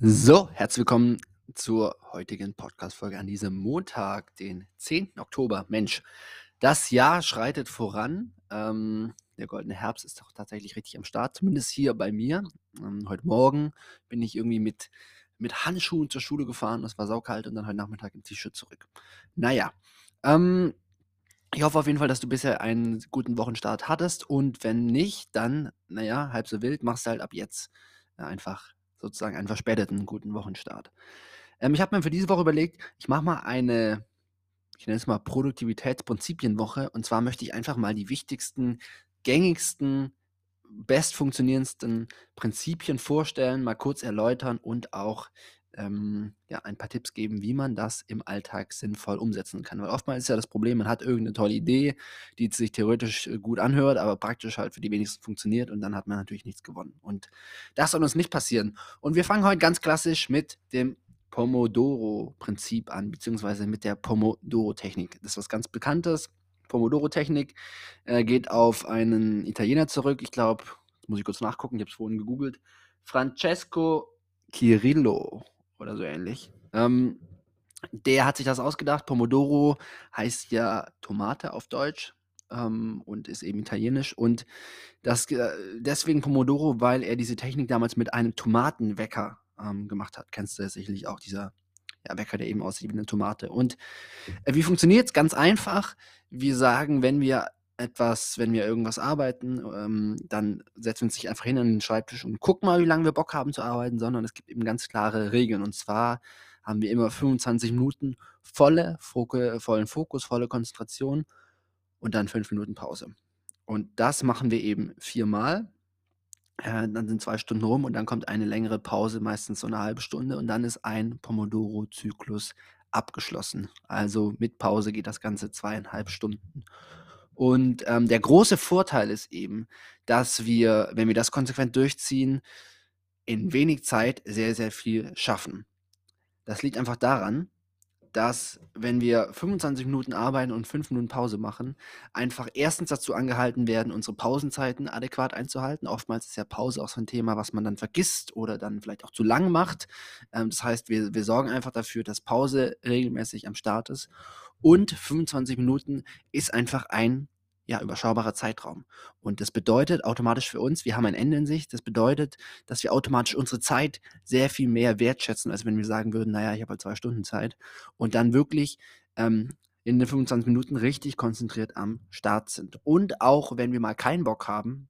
So, herzlich willkommen zur heutigen Podcast-Folge an diesem Montag, den 10. Oktober. Mensch, das Jahr schreitet voran. Ähm, der goldene Herbst ist doch tatsächlich richtig am Start, zumindest hier bei mir. Ähm, heute Morgen bin ich irgendwie mit, mit Handschuhen zur Schule gefahren. Es war saukalt und dann heute Nachmittag im T-Shirt zurück. Naja, ähm, ich hoffe auf jeden Fall, dass du bisher einen guten Wochenstart hattest und wenn nicht, dann, naja, halb so wild, machst halt ab jetzt äh, einfach sozusagen einen verspäteten guten Wochenstart. Ähm, ich habe mir für diese Woche überlegt, ich mache mal eine, ich nenne es mal Produktivitätsprinzipienwoche. Und zwar möchte ich einfach mal die wichtigsten, gängigsten, bestfunktionierendsten Prinzipien vorstellen, mal kurz erläutern und auch ähm, ja, ein paar Tipps geben, wie man das im Alltag sinnvoll umsetzen kann. Weil oftmals ist ja das Problem, man hat irgendeine tolle Idee, die sich theoretisch äh, gut anhört, aber praktisch halt für die wenigsten funktioniert und dann hat man natürlich nichts gewonnen. Und das soll uns nicht passieren. Und wir fangen heute ganz klassisch mit dem Pomodoro-Prinzip an, beziehungsweise mit der Pomodoro-Technik. Das ist was ganz Bekanntes. Pomodoro-Technik äh, geht auf einen Italiener zurück. Ich glaube, muss ich kurz nachgucken, ich habe es vorhin gegoogelt. Francesco Cirillo oder so ähnlich. Ähm, der hat sich das ausgedacht. Pomodoro heißt ja Tomate auf Deutsch ähm, und ist eben italienisch. Und das, äh, deswegen Pomodoro, weil er diese Technik damals mit einem Tomatenwecker ähm, gemacht hat. Kennst du sicherlich auch, dieser ja, Wecker, der eben aussieht wie eine Tomate. Und äh, wie funktioniert es? Ganz einfach. Wir sagen, wenn wir etwas, wenn wir irgendwas arbeiten, ähm, dann setzen wir uns nicht einfach hin an den Schreibtisch und gucken mal, wie lange wir Bock haben zu arbeiten, sondern es gibt eben ganz klare Regeln. Und zwar haben wir immer 25 Minuten volle Fokus, vollen Fokus, volle Konzentration und dann fünf Minuten Pause. Und das machen wir eben viermal. Äh, dann sind zwei Stunden rum und dann kommt eine längere Pause, meistens so eine halbe Stunde, und dann ist ein Pomodoro-Zyklus abgeschlossen. Also mit Pause geht das Ganze zweieinhalb Stunden. Und ähm, der große Vorteil ist eben, dass wir, wenn wir das konsequent durchziehen, in wenig Zeit sehr, sehr viel schaffen. Das liegt einfach daran, dass wenn wir 25 Minuten arbeiten und 5 Minuten Pause machen, einfach erstens dazu angehalten werden, unsere Pausenzeiten adäquat einzuhalten. Oftmals ist ja Pause auch so ein Thema, was man dann vergisst oder dann vielleicht auch zu lang macht. Ähm, das heißt, wir, wir sorgen einfach dafür, dass Pause regelmäßig am Start ist. Und 25 Minuten ist einfach ein ja, überschaubarer Zeitraum. Und das bedeutet automatisch für uns, wir haben ein Ende in sich. Das bedeutet, dass wir automatisch unsere Zeit sehr viel mehr wertschätzen, als wenn wir sagen würden, naja, ich habe halt zwei Stunden Zeit. Und dann wirklich ähm, in den 25 Minuten richtig konzentriert am Start sind. Und auch wenn wir mal keinen Bock haben,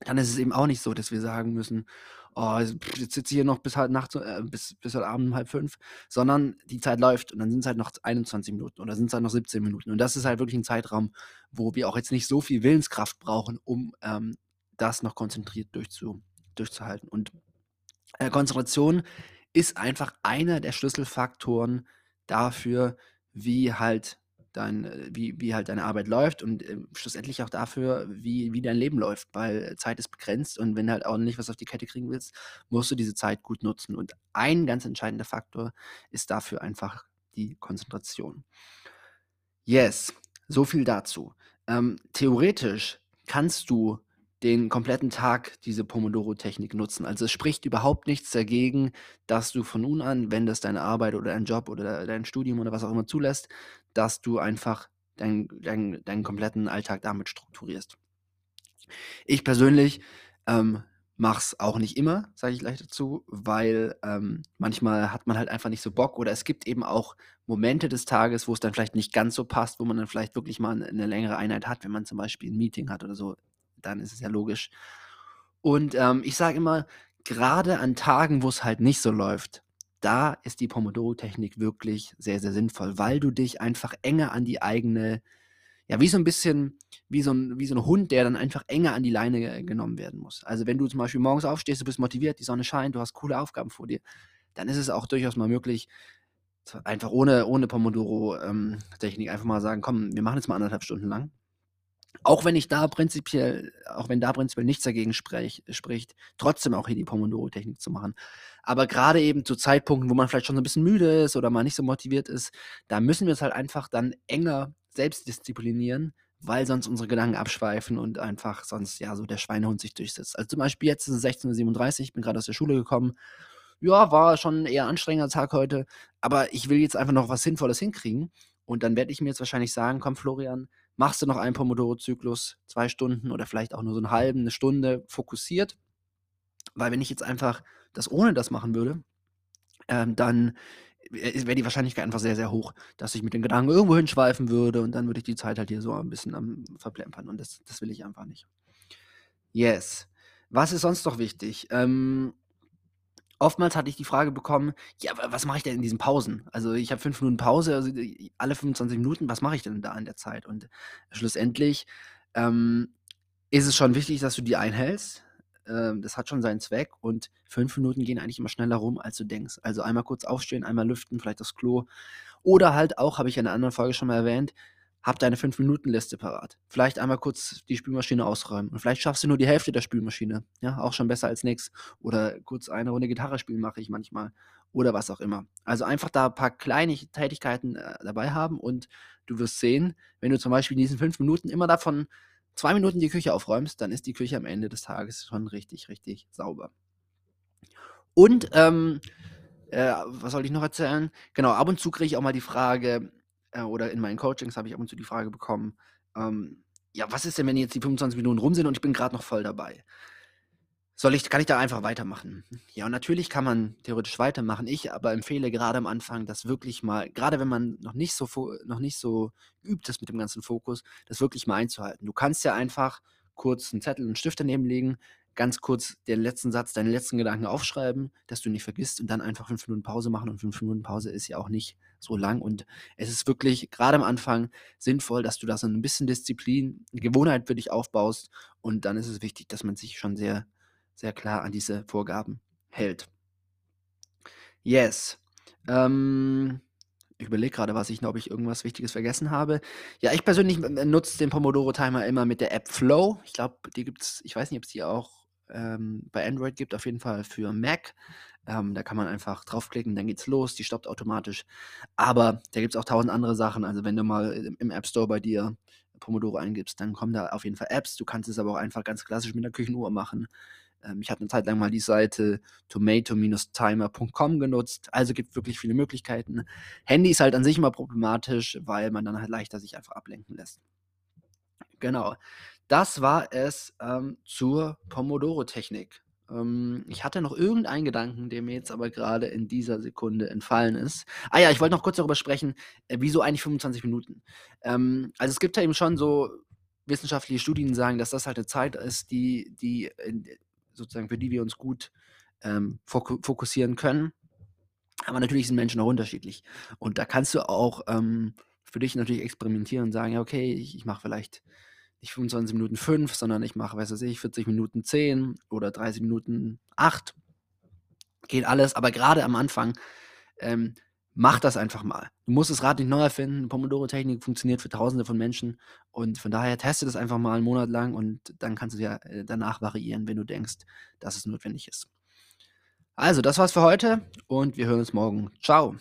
dann ist es eben auch nicht so, dass wir sagen müssen, oh, jetzt sitze ich hier noch bis halt nachts, äh, bis, bis heute Abend um halb fünf, sondern die Zeit läuft und dann sind es halt noch 21 Minuten oder sind es halt noch 17 Minuten. Und das ist halt wirklich ein Zeitraum, wo wir auch jetzt nicht so viel Willenskraft brauchen, um ähm, das noch konzentriert durchzu, durchzuhalten. Und äh, Konzentration ist einfach einer der Schlüsselfaktoren dafür, wie halt dein, äh, wie, wie halt deine Arbeit läuft und äh, schlussendlich auch dafür, wie, wie dein Leben läuft, weil Zeit ist begrenzt und wenn du halt ordentlich was auf die Kette kriegen willst, musst du diese Zeit gut nutzen. Und ein ganz entscheidender Faktor ist dafür einfach die Konzentration. Yes, so viel dazu. Ähm, theoretisch kannst du den kompletten Tag diese Pomodoro-Technik nutzen. Also es spricht überhaupt nichts dagegen, dass du von nun an, wenn das deine Arbeit oder dein Job oder dein Studium oder was auch immer zulässt, dass du einfach deinen dein, deinen kompletten Alltag damit strukturierst. Ich persönlich ähm, mache es auch nicht immer, sage ich gleich dazu, weil ähm, manchmal hat man halt einfach nicht so Bock oder es gibt eben auch Momente des Tages, wo es dann vielleicht nicht ganz so passt, wo man dann vielleicht wirklich mal eine längere Einheit hat, wenn man zum Beispiel ein Meeting hat oder so dann ist es ja logisch. Und ähm, ich sage immer, gerade an Tagen, wo es halt nicht so läuft, da ist die Pomodoro-Technik wirklich sehr, sehr sinnvoll, weil du dich einfach enger an die eigene, ja, wie so ein bisschen, wie so ein, wie so ein Hund, der dann einfach enger an die Leine genommen werden muss. Also wenn du zum Beispiel morgens aufstehst, du bist motiviert, die Sonne scheint, du hast coole Aufgaben vor dir, dann ist es auch durchaus mal möglich, einfach ohne, ohne Pomodoro-Technik ähm, einfach mal sagen, komm, wir machen jetzt mal anderthalb Stunden lang auch wenn ich da prinzipiell, auch wenn da prinzipiell nichts dagegen sprech, spricht, trotzdem auch hier die Pomodoro-Technik zu machen. Aber gerade eben zu Zeitpunkten, wo man vielleicht schon so ein bisschen müde ist oder mal nicht so motiviert ist, da müssen wir es halt einfach dann enger selbst disziplinieren, weil sonst unsere Gedanken abschweifen und einfach sonst ja so der Schweinehund sich durchsetzt. Also zum Beispiel jetzt ist es 16.37 Uhr, ich bin gerade aus der Schule gekommen. ja, war schon 'n eher anstrengender Tag heute, aber ich will jetzt einfach noch was Sinnvolles hinkriegen. Und dann werde ich mir jetzt wahrscheinlich sagen: „Komm, Florian, machst du noch einen Pomodoro-Zyklus, 2 Stunden oder vielleicht auch nur so 'n halben, 'ne Stunde fokussiert.“ Weil wenn ich jetzt einfach das ohne das machen würde, ähm, dann wä wäre die Wahrscheinlichkeit einfach sehr, sehr hoch, dass ich mit den Gedanken irgendwo hinschweifen würde und dann würde ich die Zeit halt hier so ein bisschen am verplempern und das das will ich einfach nicht. Yes. Was ist sonst noch wichtig? Ähm, oftmals hatte ich die Frage bekommen: „Ja, wa was mache ich denn in diesen Pausen?“ Also, ich habe 5 Minuten Pause, also, äh, alle 25 Minuten, was mache ich denn da in der Zeit? Und schlussendlich, ähm, ist es schon wichtig, dass du die einhältst. Ähm, das hat schon seinen Zweck und 5 Minuten gehen eigentlich immer schneller rum, als du denkst. Also, einmal kurz aufstehen, einmal lüften, vielleicht aufs Klo oder halt auch, habe ich in 'ner anderen Folge schon mal erwähnt, hab deine Fünf-Minuten-Liste parat. Vielleicht einmal kurz die Spülmaschine ausräumen und vielleicht schaffst du nur die Hälfte der Spülmaschine, ja, auch schon besser als nix. Oder kurz eine Runde Gitarre spielen mache ich manchmal oder was auch immer. Also, einfach da paar kleine Tätigkeiten, äh, dabei haben und du wirst sehen, wenn du zum Beispiel in diesen 5 Minuten immer davon 2 Minuten die Küche aufräumst, dann ist die Küche am Ende des Tages schon richtig, richtig sauber. Und, ähm, äh, was wollte ich noch erzählen? Genau, ab und zu kriege ich auch mal die Frage, äh, oder in meinen Coachings habe ich ab und zu die Frage bekommen, ähm: „Ja, was ist denn, wenn jetzt die 25 Minuten rum sind und ich bin grad noch voll dabei? Soll ich kann ich da einfach weitermachen?“ Ja, und natürlich kann man theoretisch weitermachen. Ich aber empfehle grade am Anfang, das wirklich mal grade wenn man noch nicht so noch nicht so geübt ist mit dem ganzen Fokus, das wirklich mal einzuhalten. Du kannst ja einfach kurz 'n Zettel und 'n Stift daneben legen, ganz kurz den letzten Satz, deine letzten Gedanken aufschreiben, dass du nicht vergisst und dann einfach 5 Minuten Pause machen und 5 Minuten Pause ist ja auch nicht so lang und es ist wirklich grade am Anfang sinnvoll, dass du da so 'n bisschen Disziplin, Gewohnheit für dich aufbaust und dann ist es wichtig, dass man sich schon sehr, sehr klar an diese Vorgaben hält. Yes. Ähm, ich überlege grade, was ich noch ob ich irgendwas Wichtiges vergessen habe. Ja, ich persönlich, n nutze den Pomodoro-Timer immer mit der App Flow. Ich glaube, die gibt's ich weiß nicht, ob's die auch, ähm, bei Android gibt, auf jeden Fall für Mac. Ähm, da kann man einfach draufklicken, dann geht's los, die stoppt automatisch. Aber da gibt's auch 1.000 andere Sachen. Also, wenn du mal im im App Store bei dir Pomodoro eingibst, dann kommen da auf jeden Fall Apps. Du kannst es aber auch einfach ganz klassisch mit 'ner Küchenuhr machen. Ähm, ich hatte 'ne Zeit lang mal die Seite tomato-timer.com genutzt. Also, gibt wirklich viele Möglichkeiten. Handy ist halt an sich immer problematisch, weil man dann halt leichter sich einfach ablenken lässt. Genau. Das war es, ähm, zur Pomodoro-Technik. Ähm, ich hatte noch irgendeinen Gedanken, der mir jetzt aber grade in dieser Sekunde entfallen ist. Ah ja, ich wollte noch kurz darüber sprechen, äh, wieso eigentlich 25 Minuten? Ähm, also, es gibt ja eben schon so wissenschaftliche Studien, die sagen, dass das halt 'ne Zeit ist, die die sozusagen für die wir uns gut, ähm, foku fokussieren können. Aber natürlich sind Menschen auch unterschiedlich. Und da kannst du auch, ähm, für dich natürlich experimentieren und sagen: „Ja, okay, ich ich mache vielleicht nicht 25 Minuten 5, sondern ich mache, weiß ich, 40 Minuten 10 oder 30 Minuten 8.“ Geht alles, aber grade am Anfang, ähm, mach das einfach mal. Du musst das Rad nicht neu erfinden. Pomodoro-Technik funktioniert für Tausende von Menschen und von daher teste das einfach mal 'n Monat lang und dann kannst du ja, äh, danach variieren, wenn du denkst, dass es notwendig ist. Also, das war's für heute und wir hören uns morgen. Tschau.